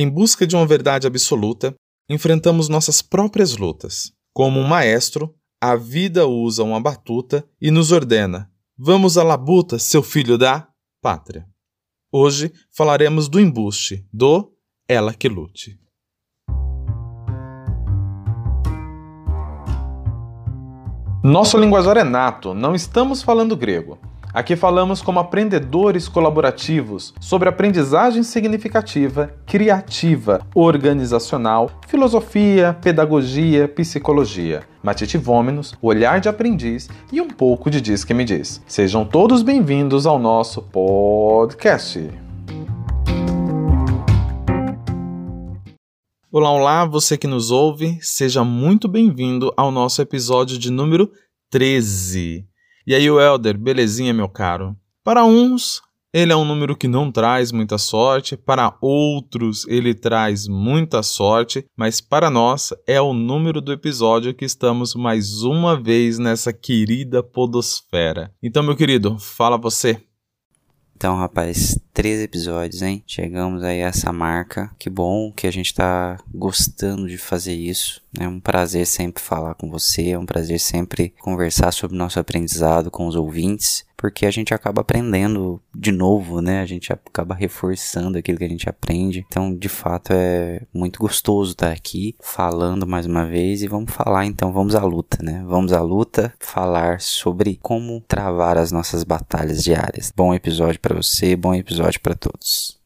Em busca de uma verdade absoluta, enfrentamos nossas próprias lutas. Como um maestro, a vida usa uma batuta e nos ordena: Vamos à labuta, seu filho da pátria. Hoje falaremos do embuste, do Ela que Lute. Nosso linguajar é nato, não estamos falando grego. Aqui falamos como aprendedores colaborativos sobre aprendizagem significativa, criativa, organizacional, filosofia, pedagogia, psicologia. Matite Vômenos, o olhar de aprendiz e um pouco de Diz que me diz. Sejam todos bem-vindos ao nosso podcast. Olá, olá, você que nos ouve, seja muito bem-vindo ao nosso episódio de número 13. E aí, o Elder, belezinha, meu caro? Para uns, ele é um número que não traz muita sorte, para outros, ele traz muita sorte, mas para nós é o número do episódio que estamos mais uma vez nessa querida Podosfera. Então, meu querido, fala você. Então, rapaz, três episódios, hein? Chegamos aí a essa marca. Que bom que a gente tá gostando de fazer isso. É um prazer sempre falar com você, é um prazer sempre conversar sobre nosso aprendizado com os ouvintes porque a gente acaba aprendendo de novo, né? A gente acaba reforçando aquilo que a gente aprende. Então, de fato, é muito gostoso estar aqui falando mais uma vez e vamos falar então, vamos à luta, né? Vamos à luta, falar sobre como travar as nossas batalhas diárias. Bom episódio para você, bom episódio para todos.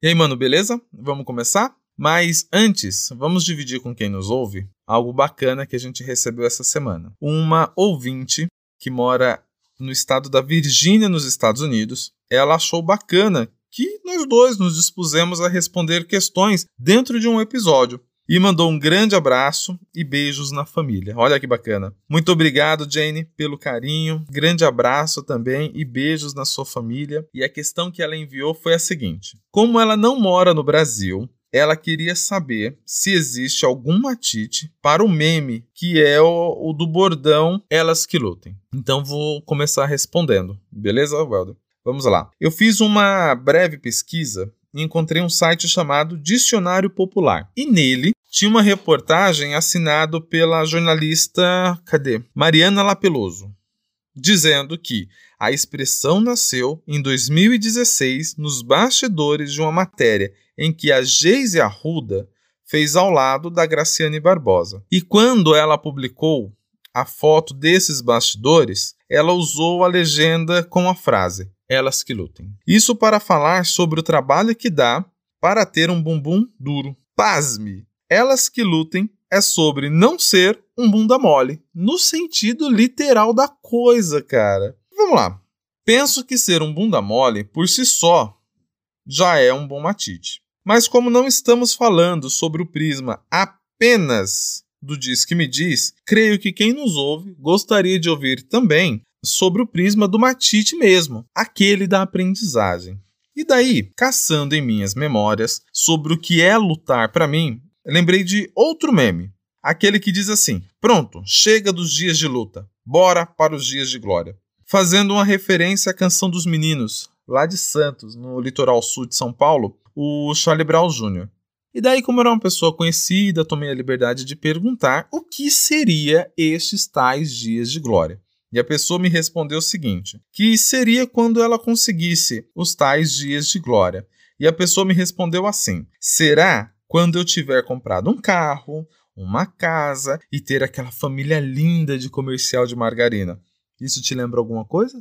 E aí, mano, beleza? Vamos começar? Mas antes, vamos dividir com quem nos ouve algo bacana que a gente recebeu essa semana. Uma ouvinte que mora no estado da Virgínia, nos Estados Unidos, ela achou bacana que nós dois nos dispusemos a responder questões dentro de um episódio. E mandou um grande abraço e beijos na família. Olha que bacana. Muito obrigado, Jane, pelo carinho. Grande abraço também e beijos na sua família. E a questão que ela enviou foi a seguinte: Como ela não mora no Brasil, ela queria saber se existe algum matite para o meme, que é o, o, do bordão Elas que Lutem. Então vou começar respondendo, beleza, Welder? Vamos lá. Eu fiz uma breve pesquisa e encontrei um site chamado Dicionário Popular. E nele tinha uma reportagem assinada pela jornalista, cadê? Mariana Lapeloso, dizendo que a expressão nasceu em 2016 nos bastidores de uma matéria em que a Geise Arruda fez ao lado da Graciane Barbosa. E quando ela publicou a foto desses bastidores, ela usou a legenda com a frase: Elas que lutem. Isso para falar sobre o trabalho que dá para ter um bumbum duro. Pasme! Elas que lutem é sobre não ser um bunda mole, no sentido literal da coisa, cara. Vamos lá. Penso que ser um bunda mole por si só já é um bom matite. Mas como não estamos falando sobre o prisma apenas do Diz que me diz, creio que quem nos ouve gostaria de ouvir também sobre o prisma do matite mesmo, aquele da aprendizagem. E daí, caçando em minhas memórias sobre o que é lutar para mim, lembrei de outro meme, aquele que diz assim: Pronto, chega dos dias de luta, bora para os dias de glória. Fazendo uma referência à canção dos meninos, lá de Santos, no litoral sul de São Paulo, o Charlie Brown Jr. E daí, como era uma pessoa conhecida, tomei a liberdade de perguntar o que seria estes tais dias de glória. E a pessoa me respondeu o seguinte: que seria quando ela conseguisse os tais dias de glória. E a pessoa me respondeu assim: será quando eu tiver comprado um carro, uma casa e ter aquela família linda de comercial de margarina. Isso te lembra alguma coisa?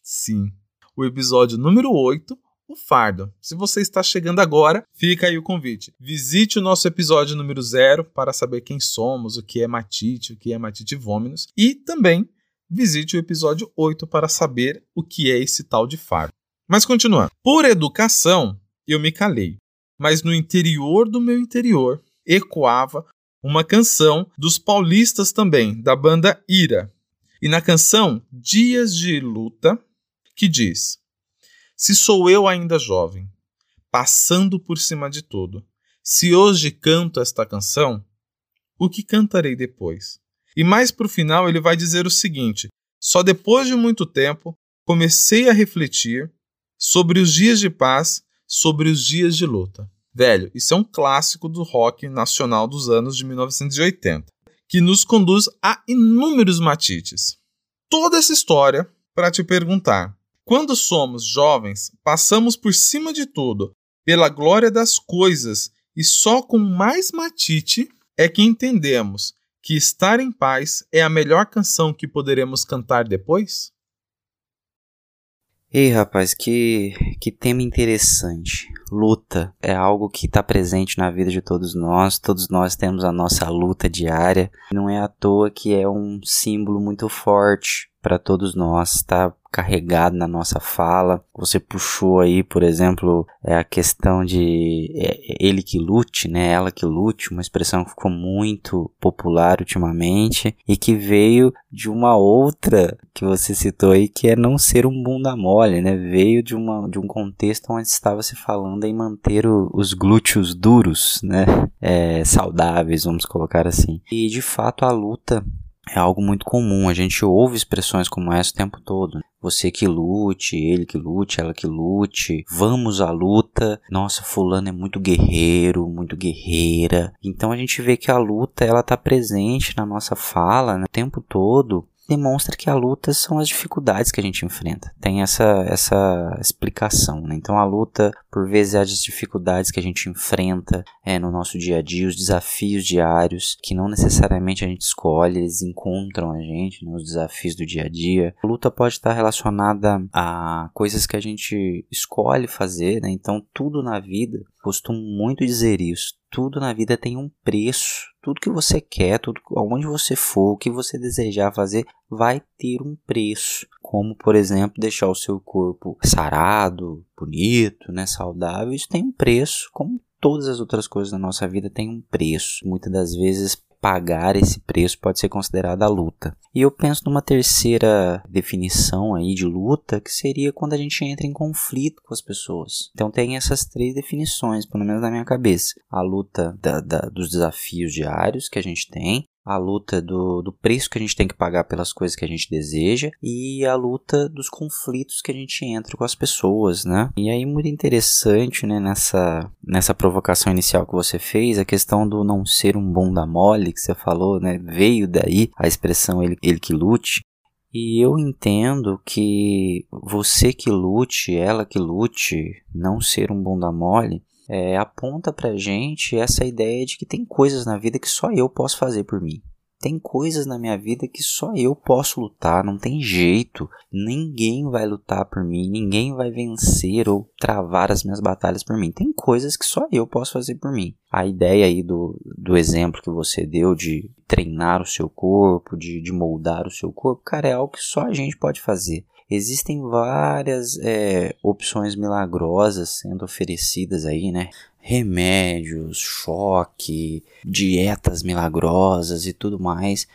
Sim. O episódio número 8 o fardo. Se você está chegando agora, fica aí o convite. Visite o nosso episódio número zero para saber quem somos, o que é matite, o que é matite vôminos e também visite o episódio 8 para saber o que é esse tal de fardo. Mas continuando. Por educação, eu me calei, mas no interior do meu interior ecoava uma canção dos paulistas também, da banda Ira. E na canção Dias de Luta, que diz: se sou eu ainda jovem, passando por cima de tudo, se hoje canto esta canção, o que cantarei depois? E mais para o final ele vai dizer o seguinte: só depois de muito tempo comecei a refletir sobre os dias de paz, sobre os dias de luta. Velho, isso é um clássico do rock nacional dos anos de 1980, que nos conduz a inúmeros matites. Toda essa história para te perguntar: quando somos jovens, passamos por cima de tudo, pela glória das coisas, e só com mais matite é que entendemos que estar em paz é a melhor canção que poderemos cantar depois? Ei, rapaz, que, que tema interessante. Luta é algo que está presente na vida de todos nós. Todos nós temos a nossa luta diária. Não é à toa que é um símbolo muito forte para todos nós, está carregado na nossa fala. Você puxou aí, por exemplo, é a questão de é, ele que lute, né? Ela que lute, uma expressão que ficou muito popular ultimamente e que veio de uma outra que você citou aí, que é não ser um bunda mole, né? Veio de, uma, de um contexto onde estava se falando em manter o, os glúteos duros, né? É, saudáveis, vamos colocar assim. E de fato a luta é algo muito comum. A gente ouve expressões como essa o tempo todo. Você que lute, ele que lute, ela que lute. Vamos à luta. Nossa, fulano é muito guerreiro, muito guerreira. Então a gente vê que a luta ela tá presente na nossa fala né, o tempo todo demonstra que a luta são as dificuldades que a gente enfrenta. Tem essa, essa explicação. Né? Então a luta, por vezes, é as dificuldades que a gente enfrenta é, no nosso dia a dia, os desafios diários, que não necessariamente a gente escolhe, eles encontram a gente, né? os desafios do dia a dia. A luta pode estar relacionada a coisas que a gente escolhe fazer, né? então tudo na vida, costumo muito dizer isso, tudo na vida tem um preço. Tudo que você quer, tudo aonde você for, o que você desejar fazer, vai ter um preço. Como, por exemplo, deixar o seu corpo sarado, bonito, né, saudável, isso tem um preço, como todas as outras coisas na nossa vida têm um preço. Muitas das vezes pagar esse preço pode ser considerada luta. E eu penso numa terceira definição aí de luta, que seria quando a gente entra em conflito com as pessoas. Então tem essas três definições, pelo menos na minha cabeça. A luta da, da, dos desafios diários que a gente tem, a luta do, do preço que a gente tem que pagar pelas coisas que a gente deseja e a luta dos conflitos que a gente entra com as pessoas, né? E aí muito interessante, né, nessa, nessa provocação inicial que você fez, a questão do não ser um bunda mole que você falou, né? Veio daí a expressão ele, ele que lute. E eu entendo que você que lute, ela que lute, não ser um bunda mole, é, aponta pra gente essa ideia de que tem coisas na vida que só eu posso fazer por mim. Tem coisas na minha vida que só eu posso lutar, não tem jeito. Ninguém vai lutar por mim, ninguém vai vencer ou travar as minhas batalhas por mim. Tem coisas que só eu posso fazer por mim. A ideia aí do, do exemplo que você deu de treinar o seu corpo, de, de moldar o seu corpo, cara, é algo que só a gente pode fazer. Existem várias é, opções milagrosas sendo oferecidas aí, né? Remédios, choque, dietas milagrosas e tudo mais.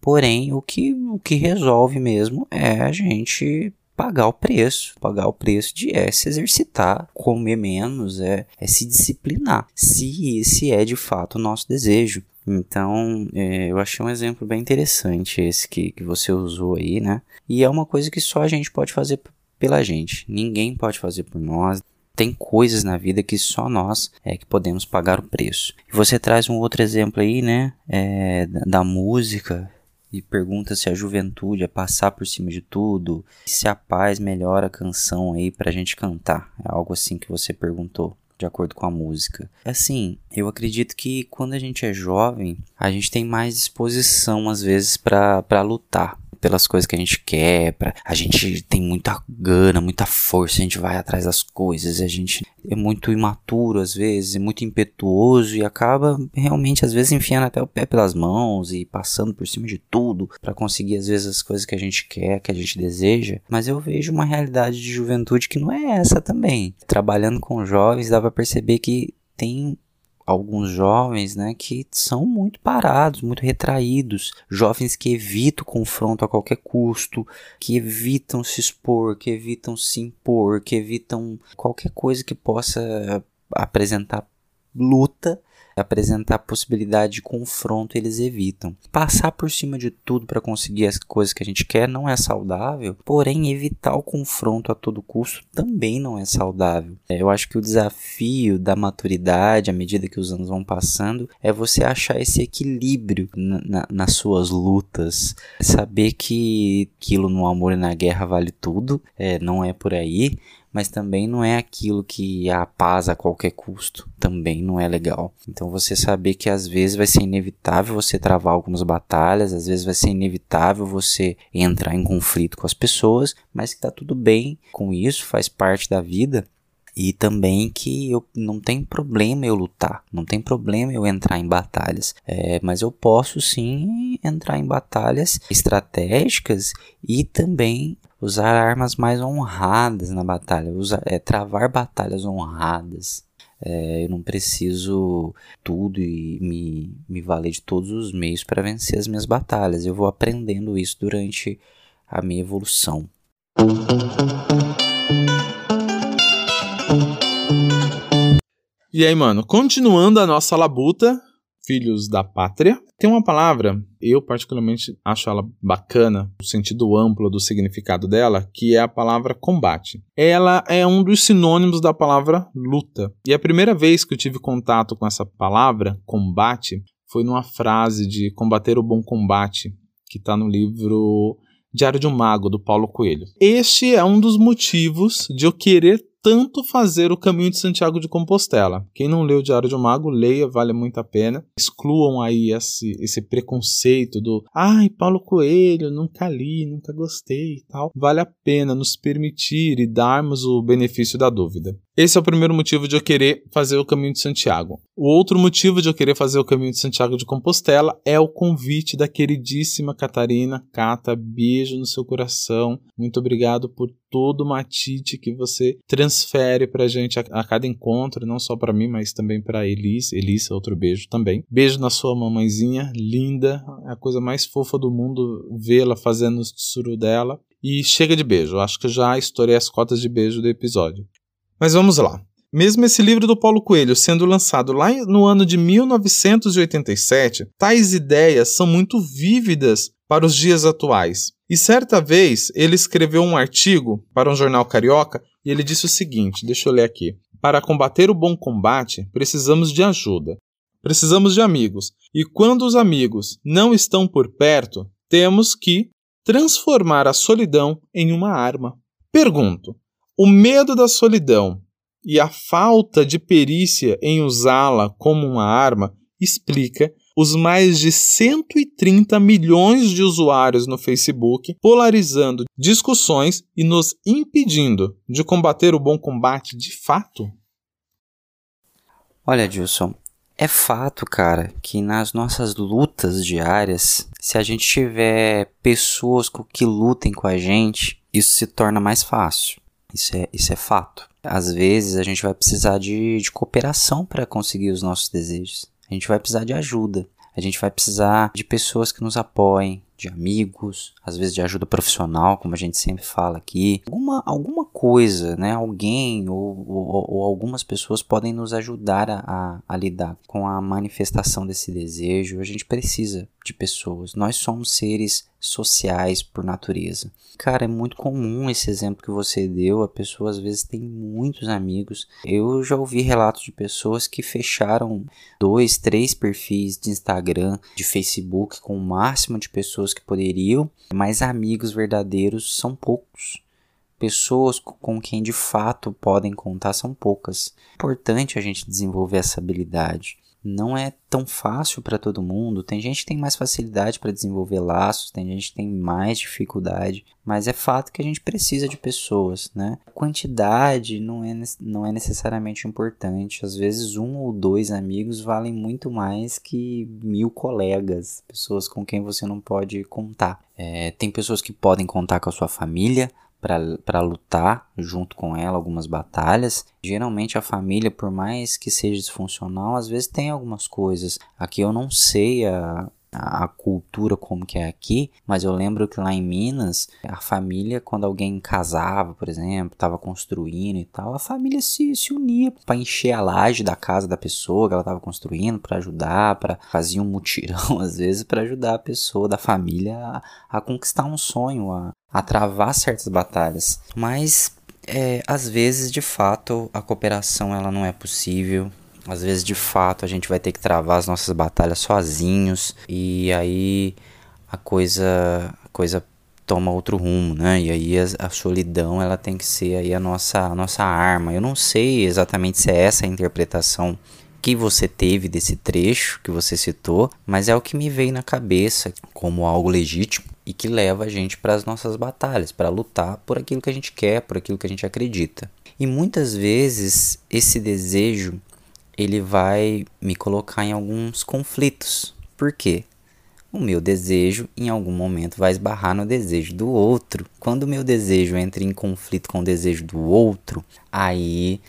Porém, o que, o que resolve mesmo é a gente pagar o preço. Pagar o preço de é se exercitar, comer menos, é, é se disciplinar. Se esse é de fato o nosso desejo. Então, é, eu achei um exemplo bem interessante esse que, que você usou aí, né? E é uma coisa que só a gente pode fazer pela gente. Ninguém pode fazer por nós. Tem coisas na vida que só nós é que podemos pagar o preço. Você traz um outro exemplo aí, né? É, da música e pergunta se a juventude é passar por cima de tudo, se a paz melhora a canção aí pra gente cantar. É algo assim que você perguntou de acordo com a música. Assim, eu acredito que quando a gente é jovem, a gente tem mais disposição às vezes para lutar pelas coisas que a gente quer, pra, a gente tem muita gana, muita força, a gente vai atrás das coisas, a gente é muito imaturo às vezes, muito impetuoso e acaba realmente às vezes enfiando até o pé pelas mãos e passando por cima de tudo para conseguir às vezes as coisas que a gente quer, que a gente deseja. Mas eu vejo uma realidade de juventude que não é essa também. Trabalhando com jovens dá para perceber que tem alguns jovens, né, que são muito parados, muito retraídos, jovens que evitam confronto a qualquer custo, que evitam se expor, que evitam se impor, que evitam qualquer coisa que possa apresentar luta, apresentar possibilidade de confronto, eles evitam. Passar por cima de tudo para conseguir as coisas que a gente quer não é saudável, porém evitar o confronto a todo custo também não é saudável. É, eu acho que o desafio da maturidade, à medida que os anos vão passando, é você achar esse equilíbrio na, na, nas suas lutas, saber que aquilo no amor e na guerra vale tudo, é, não é por aí, mas também não é aquilo que a paz a qualquer custo, também não é legal. Então você saber que às vezes vai ser inevitável você travar algumas batalhas, às vezes vai ser inevitável você entrar em conflito com as pessoas, mas que tá tudo bem com isso, faz parte da vida. E também que eu não tem problema eu lutar, não tem problema eu entrar em batalhas, é, mas eu posso sim entrar em batalhas estratégicas e também usar armas mais honradas na batalha, usar, é, travar batalhas honradas. É, eu não preciso tudo e me, me valer de todos os meios para vencer as minhas batalhas. Eu vou aprendendo isso durante a minha evolução. E aí, mano, continuando a nossa labuta, filhos da pátria. Tem uma palavra, eu particularmente acho ela bacana, o sentido amplo do significado dela, que é a palavra combate. Ela é um dos sinônimos da palavra luta. E a primeira vez que eu tive contato com essa palavra, combate, foi numa frase de combater o bom combate, que está no livro Diário de um Mago, do Paulo Coelho. Este é um dos motivos de eu querer tanto fazer o caminho de Santiago de Compostela. Quem não leu o Diário de um Mago, leia, vale muito a pena. Excluam aí esse, esse preconceito do ai, Paulo Coelho, nunca li, nunca gostei e tal. Vale a pena nos permitir e darmos o benefício da dúvida. Esse é o primeiro motivo de eu querer fazer o caminho de Santiago. O outro motivo de eu querer fazer o caminho de Santiago de Compostela é o convite da queridíssima Catarina. Cata, beijo no seu coração. Muito obrigado por todo o matite que você transfere pra gente a, a cada encontro, não só para mim, mas também para Elis. Elisa, outro beijo também. Beijo na sua mamãezinha, linda, é a coisa mais fofa do mundo vê-la fazendo o suru dela. E chega de beijo, acho que já estourei as cotas de beijo do episódio. Mas vamos lá. Mesmo esse livro do Paulo Coelho sendo lançado lá no ano de 1987, tais ideias são muito vívidas para os dias atuais. E certa vez ele escreveu um artigo para um jornal carioca e ele disse o seguinte: deixa eu ler aqui. Para combater o bom combate, precisamos de ajuda. Precisamos de amigos. E quando os amigos não estão por perto, temos que transformar a solidão em uma arma. Pergunto: o medo da solidão e a falta de perícia em usá-la como uma arma explica os mais de 130 milhões de usuários no Facebook polarizando discussões e nos impedindo de combater o bom combate de fato? Olha, Dilson, é fato, cara, que nas nossas lutas diárias, se a gente tiver pessoas que lutem com a gente, isso se torna mais fácil. Isso é, isso é fato. Às vezes a gente vai precisar de, de cooperação para conseguir os nossos desejos. A gente vai precisar de ajuda. A gente vai precisar de pessoas que nos apoiem, de amigos, às vezes de ajuda profissional, como a gente sempre fala aqui. Alguma, alguma coisa, né? Alguém ou, ou, ou algumas pessoas podem nos ajudar a, a, a, lidar com a manifestação desse desejo. A gente precisa de pessoas. Nós somos seres sociais por natureza. Cara, é muito comum esse exemplo que você deu. A pessoa às vezes tem muitos amigos. Eu já ouvi relatos de pessoas que fecharam dois, três perfis de Instagram, de Facebook, com o máximo de pessoas que poderiam, mas amigos verdadeiros são poucos. Pessoas com quem de fato podem contar são poucas. É importante a gente desenvolver essa habilidade não é tão fácil para todo mundo. Tem gente que tem mais facilidade para desenvolver laços, tem gente que tem mais dificuldade, mas é fato que a gente precisa de pessoas, né? Quantidade não é, não é necessariamente importante. Às vezes, um ou dois amigos valem muito mais que mil colegas, pessoas com quem você não pode contar. É, tem pessoas que podem contar com a sua família, para lutar junto com ela algumas batalhas. Geralmente a família, por mais que seja disfuncional, às vezes tem algumas coisas. Aqui eu não sei a, a cultura como que é aqui, mas eu lembro que lá em Minas, a família, quando alguém casava, por exemplo, estava construindo e tal, a família se, se unia para encher a laje da casa da pessoa que ela estava construindo, para ajudar, para fazer um mutirão, às vezes, para ajudar a pessoa da família a, a conquistar um sonho, a, a travar certas batalhas. Mas é, às vezes, de fato, a cooperação ela não é possível. Às vezes, de fato, a gente vai ter que travar as nossas batalhas sozinhos e aí a coisa, a coisa toma outro rumo, né? E aí a, a, solidão ela tem que ser aí a nossa, a nossa arma. Eu não sei exatamente se é essa a interpretação que você teve desse trecho que você citou, mas é o que me veio na cabeça como algo legítimo e que leva a gente para as nossas batalhas, para lutar por aquilo que a gente quer, por aquilo que a gente acredita. E muitas vezes esse desejo ele vai me colocar em alguns conflitos. Por quê? O meu desejo em algum momento vai esbarrar no desejo do outro. Quando o meu desejo entra em conflito com o desejo do outro, aí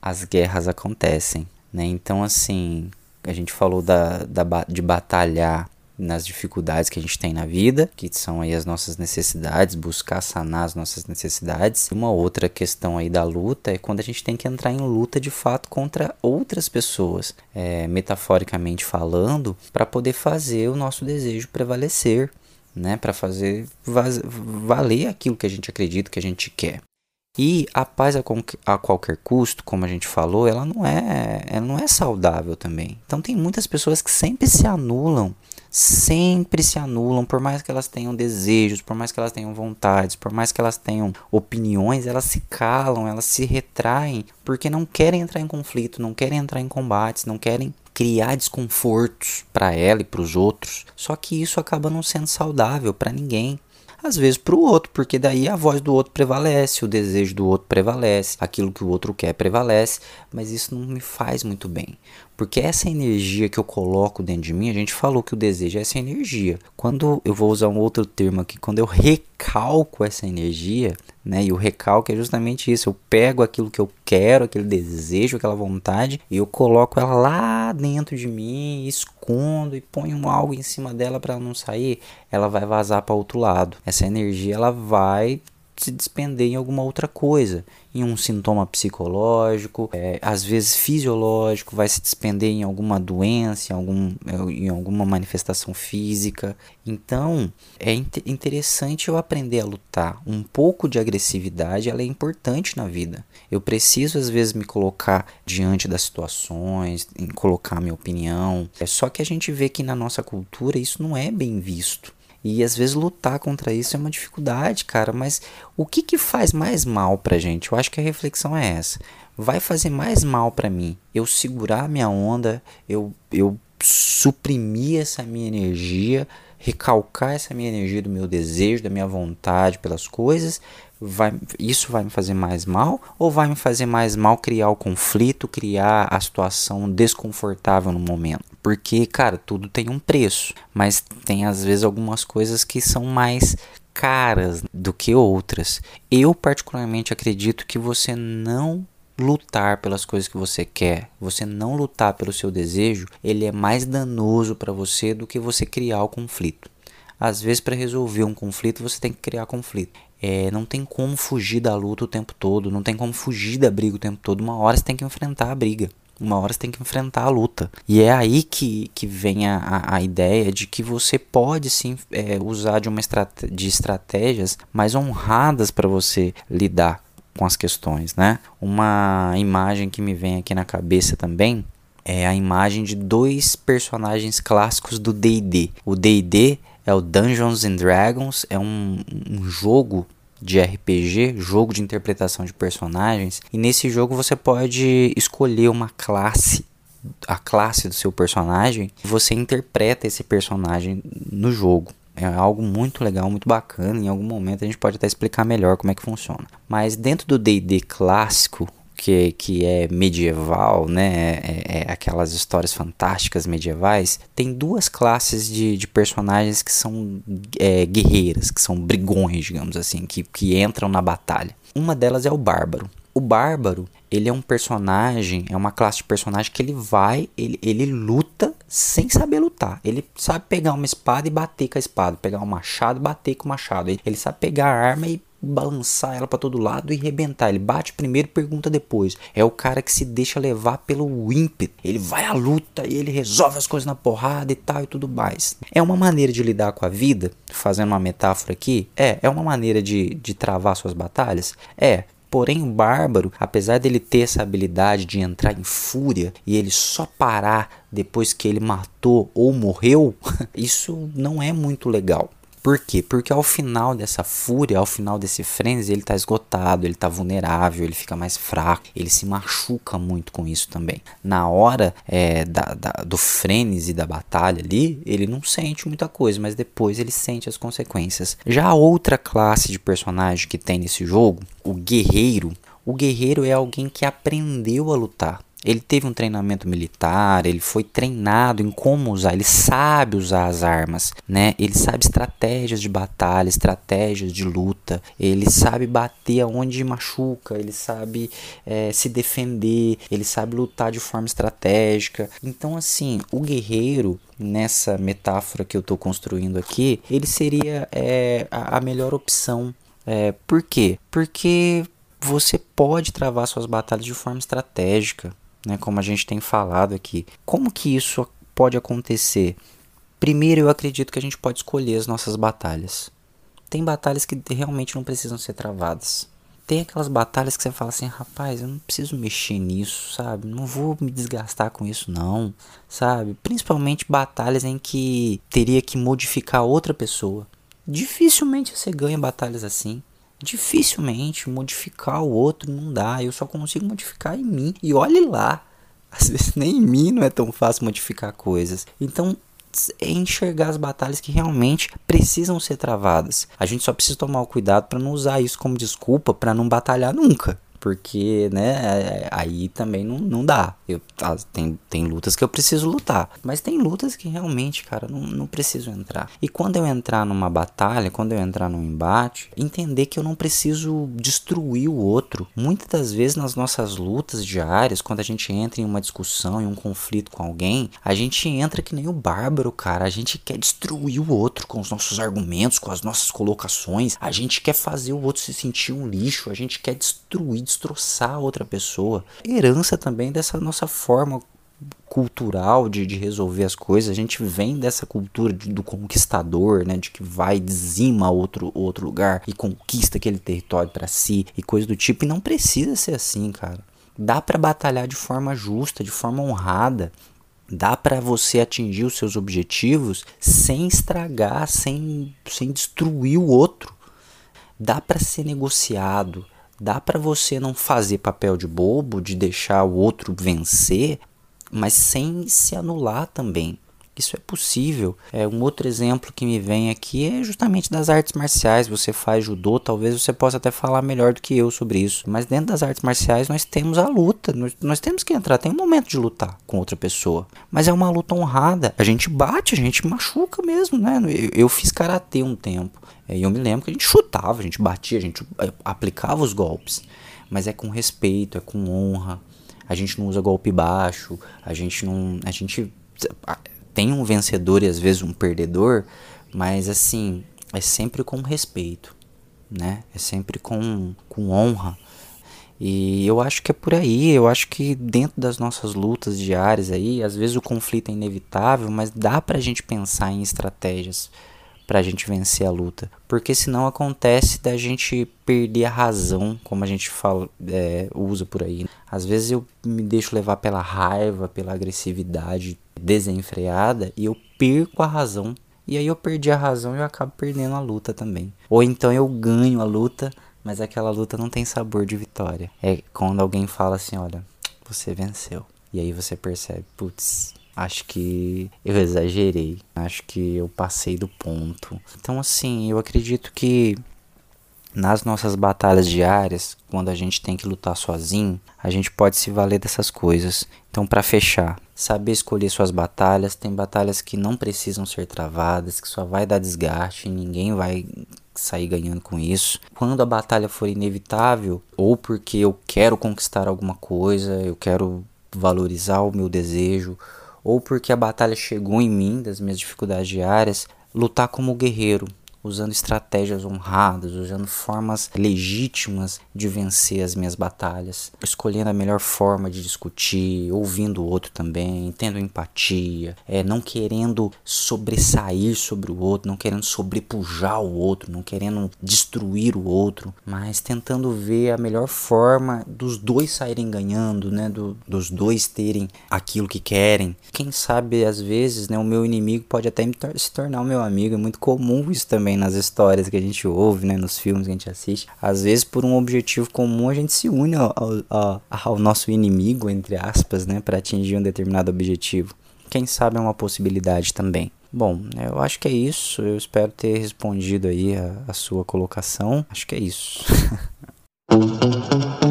as guerras acontecem. Né? Então, assim, a gente falou da, da, de batalhar nas dificuldades que a gente tem na vida, que são aí as nossas necessidades, buscar sanar as nossas necessidades. Uma outra questão aí da luta é quando a gente tem que entrar em luta de fato contra outras pessoas, é, metaforicamente falando, para poder fazer o nosso desejo prevalecer, né, para fazer valer aquilo que a gente acredita, que a gente quer. E a paz a, a, qualquer custo, como a gente falou, ela não é, ela não é saudável também. Então tem muitas pessoas que sempre se anulam sempre se anulam, por mais que elas tenham desejos, por mais que elas tenham vontades, por mais que elas tenham opiniões, elas se calam, elas se retraem, porque não querem entrar em conflito, não querem entrar em combates, não querem criar desconfortos para ela e para os outros. Só que isso acaba não sendo saudável para ninguém às vezes para o outro, porque daí a voz do outro prevalece, o desejo do outro prevalece, aquilo que o outro quer prevalece, mas isso não me faz muito bem. Porque essa energia que eu coloco dentro de mim, a gente falou que o desejo é essa energia. Quando eu vou usar um outro termo aqui, quando eu recalco essa energia, né? E o recalque é justamente isso. Eu pego aquilo que eu quero, aquele desejo, aquela vontade, e eu coloco ela lá dentro de mim, escondo e ponho algo em cima dela para ela não sair. Ela vai vazar para outro lado. Essa energia ela vai se despender em alguma outra coisa, em um sintoma psicológico, é, às vezes fisiológico, vai se despender em alguma doença, em, algum, em alguma manifestação física. Então é interessante eu aprender a lutar. Um pouco de agressividade ela é importante na vida. Eu preciso às vezes me colocar diante das situações, colocar minha opinião. É só que a gente vê que na nossa cultura isso não é bem visto. E às vezes lutar contra isso é uma dificuldade, cara. Mas o que, que faz mais mal pra gente? Eu acho que a reflexão é essa. Vai fazer mais mal para mim eu segurar minha onda, eu, eu suprimir essa minha energia, recalcar essa minha energia do meu desejo, da minha vontade pelas coisas, vai, isso vai me fazer mais mal ou vai me fazer mais mal criar o conflito, criar a situação desconfortável no momento? Porque, cara, tudo tem um preço, mas tem às vezes algumas coisas que são mais caras do que outras. Eu particularmente acredito que você não lutar pelas coisas que você quer, você não lutar pelo seu desejo, ele é mais danoso para você do que você criar o conflito. Às vezes, para resolver um conflito, você tem que criar conflito. É, não tem como fugir da luta o tempo todo, não tem como fugir da briga o tempo todo. Uma hora você tem que enfrentar a briga. Uma hora você tem que enfrentar a luta. E é aí que, que vem a, a ideia de que você pode sim é, usar de, uma estrate de estratégias mais honradas para você lidar com as questões, né? Uma imagem que me vem aqui na cabeça também é a imagem de dois personagens clássicos do D&D. O D&D é o Dungeons and Dragons, é um, um jogo de RPG, jogo de interpretação de personagens, e nesse jogo você pode escolher uma classe, a classe do seu personagem, e você interpreta esse personagem no jogo. É algo muito legal, muito bacana. Em algum momento a gente pode até explicar melhor como é que funciona. Mas dentro do D&D clássico, que, que é medieval, né? É, é, aquelas histórias fantásticas medievais. Tem duas classes de, de personagens que são é, guerreiras, que são brigões, digamos assim, que, que entram na batalha. Uma delas é o bárbaro. O bárbaro, ele é um personagem, é uma classe de personagem que ele vai, ele, ele luta sem saber lutar. Ele sabe pegar uma espada e bater com a espada, pegar um machado e bater com o machado. Ele, ele sabe pegar a arma e balançar ela para todo lado e rebentar. Ele bate primeiro, pergunta depois. É o cara que se deixa levar pelo ímpeto. Ele vai à luta e ele resolve as coisas na porrada e tal e tudo mais. É uma maneira de lidar com a vida, fazendo uma metáfora aqui. É, é uma maneira de, de travar suas batalhas. É, Porém, o bárbaro, apesar dele ter essa habilidade de entrar em fúria e ele só parar depois que ele matou ou morreu, isso não é muito legal. Por quê? Porque ao final dessa fúria, ao final desse frenzy, ele tá esgotado, ele tá vulnerável, ele fica mais fraco, ele se machuca muito com isso também. Na hora é, da, da, do frenesi da batalha ali, ele não sente muita coisa, mas depois ele sente as consequências. Já a outra classe de personagem que tem nesse jogo, o guerreiro, o guerreiro é alguém que aprendeu a lutar. Ele teve um treinamento militar, ele foi treinado em como usar, ele sabe usar as armas, né? Ele sabe estratégias de batalha, estratégias de luta, ele sabe bater aonde machuca, ele sabe é, se defender, ele sabe lutar de forma estratégica. Então, assim, o guerreiro, nessa metáfora que eu estou construindo aqui, ele seria é, a, melhor opção. É, por quê? Porque você pode travar suas batalhas de forma estratégica né, como a gente tem falado aqui. Como que isso pode acontecer? Primeiro, eu acredito que a gente pode escolher as nossas batalhas. Tem batalhas que realmente não precisam ser travadas. Tem aquelas batalhas que você fala assim, rapaz, eu não preciso mexer nisso, sabe? Não vou me desgastar com isso, não, sabe? Principalmente batalhas em que teria que modificar outra pessoa. Dificilmente você ganha batalhas assim. Dificilmente modificar o outro não dá. Eu só consigo modificar em mim. E olhe lá. Às vezes nem em mim não é tão fácil modificar coisas. Então é enxergar as batalhas que realmente precisam ser travadas. A gente só precisa tomar o cuidado para não usar isso como desculpa para não batalhar nunca porque, né, aí também não, não dá. Eu, ah, tem, tem lutas que eu preciso lutar, mas tem lutas que realmente, cara, não, não preciso entrar. E quando eu entrar numa batalha, quando eu entrar num embate, entender que eu não preciso destruir o outro. Muitas das vezes nas nossas lutas diárias, quando a gente entra em uma discussão, em um conflito com alguém, a gente entra que nem o bárbaro, cara. A gente quer destruir o outro com os nossos argumentos, com as nossas colocações. A gente quer fazer o outro se sentir um lixo. A gente quer destruir, destroçar outra pessoa. Herança também dessa nossa forma cultural de, de resolver as coisas. A gente vem dessa cultura de, do conquistador, né, de que vai dizima outro outro lugar e conquista aquele território para si e coisa do tipo. E não precisa ser assim, cara. Dá para batalhar de forma justa, de forma honrada. Dá para você atingir os seus objetivos sem estragar, sem, sem destruir o outro. Dá para ser negociado, Dá para você não fazer papel de bobo, de deixar o outro vencer, mas sem se anular também. Isso é possível. É um outro exemplo que me vem aqui é justamente das artes marciais. Você faz judô, talvez você possa até falar melhor do que eu sobre isso. Mas dentro das artes marciais nós temos a luta. Nós, nós temos que entrar. Tem um momento de lutar com outra pessoa. Mas é uma luta honrada. A gente bate, a gente machuca mesmo, né? Eu, eu fiz karatê um tempo. E eu me lembro que a gente chutava, a gente batia, a gente eh, aplicava os golpes. Mas é com respeito, é com honra. A gente não usa golpe baixo, a gente não. A gente tem um vencedor e às vezes um perdedor, mas assim, é sempre com respeito, né? É sempre com, com honra. E eu acho que é por aí, eu acho que dentro das nossas lutas diárias aí, às vezes o conflito é inevitável, mas dá pra gente pensar em estratégias pra gente vencer a luta. Porque senão acontece da gente perder a razão, como a gente fala, é, usa por aí. Às vezes eu me deixo levar pela raiva, pela agressividade desenfreada e eu perco a razão. E aí eu perdi a razão e eu acabo perdendo a luta também. Ou então eu ganho a luta, mas aquela luta não tem sabor de vitória. É quando alguém fala assim, olha, você venceu. E aí você percebe, putz, Acho que eu exagerei. Acho que eu passei do ponto. Então, assim, eu acredito que nas nossas batalhas diárias, quando a gente tem que lutar sozinho, a gente pode se valer dessas coisas. Então, para fechar, saber escolher suas batalhas. Tem batalhas que não precisam ser travadas, que só vai dar desgaste, ninguém vai sair ganhando com isso. Quando a batalha for inevitável, ou porque eu quero conquistar alguma coisa, eu quero valorizar o meu desejo, ou porque a batalha chegou em mim das minhas dificuldades diárias, lutar como guerreiro, usando estratégias honradas, usando formas legítimas de vencer as minhas batalhas, escolhendo a melhor forma de discutir, ouvindo o outro também, tendo empatia, é, não querendo sobressair sobre o outro, não querendo sobrepujar o outro, não querendo destruir o outro, mas tentando ver a melhor forma dos dois saírem ganhando, né, do, dos dois terem aquilo que querem. Quem sabe às vezes, né, o meu inimigo pode até se tornar o meu amigo, é muito comum isso também também nas histórias que a gente ouve, né, nos filmes que a gente assiste. Às vezes, por um objetivo comum, a gente se une ao, ao, ao nosso inimigo, entre aspas, né, para atingir um determinado objetivo. Quem sabe é uma possibilidade também. Bom, eu acho que é isso. Eu espero ter respondido aí a, a sua colocação. Acho que é isso.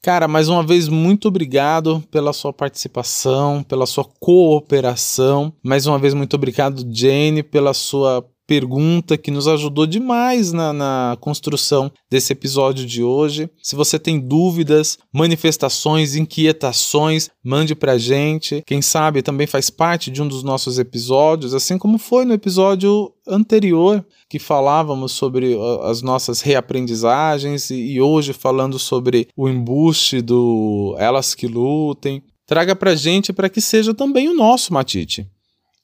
Cara, mais uma vez, muito obrigado pela sua participação, pela sua cooperação. Mais uma vez, muito obrigado, Jane, pela sua pergunta que nos ajudou demais na, na, construção desse episódio de hoje. Se você tem dúvidas, manifestações, inquietações, mande pra gente. Quem sabe também faz parte de um dos nossos episódios, assim como foi no episódio anterior que falávamos sobre as nossas reaprendizagens e hoje falando sobre o embuste do Elas que Lutem. Traga pra gente para que seja também o nosso Matite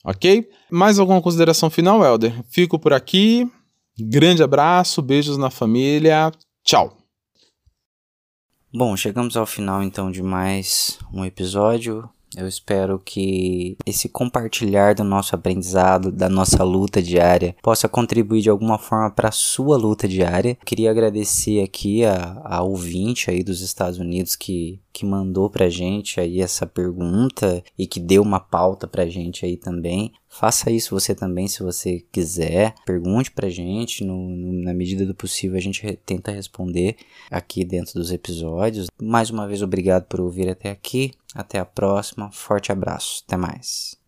ok? Mais alguma consideração final, Helder? Fico por aqui. Grande abraço, beijos na família. Tchau. Bom, chegamos ao final então de mais um episódio. Eu espero que esse compartilhar do nosso aprendizado, da nossa luta diária, possa contribuir de alguma forma para a sua luta diária. Queria agradecer aqui a, a ouvinte aí dos Estados Unidos que, que mandou pra gente aí essa pergunta e que deu uma pauta pra gente aí também. Faça isso você também, se você quiser. Pergunte pra gente, no, no, na medida do possível a gente re, tenta responder aqui dentro dos episódios. Mais uma vez, obrigado por ouvir até aqui. Até a próxima. Forte abraço. Até mais.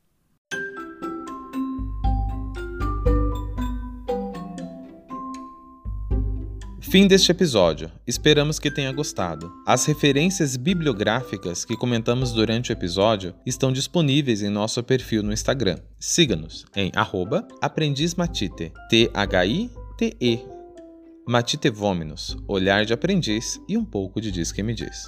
Fim deste episódio. Esperamos que tenha gostado. As referências bibliográficas que comentamos durante o episódio estão disponíveis em nosso perfil no Instagram. Siga-nos em aprendizmatite, T-H-I-T-E. Matite Vominos, olhar de aprendiz e um pouco de diz que me diz.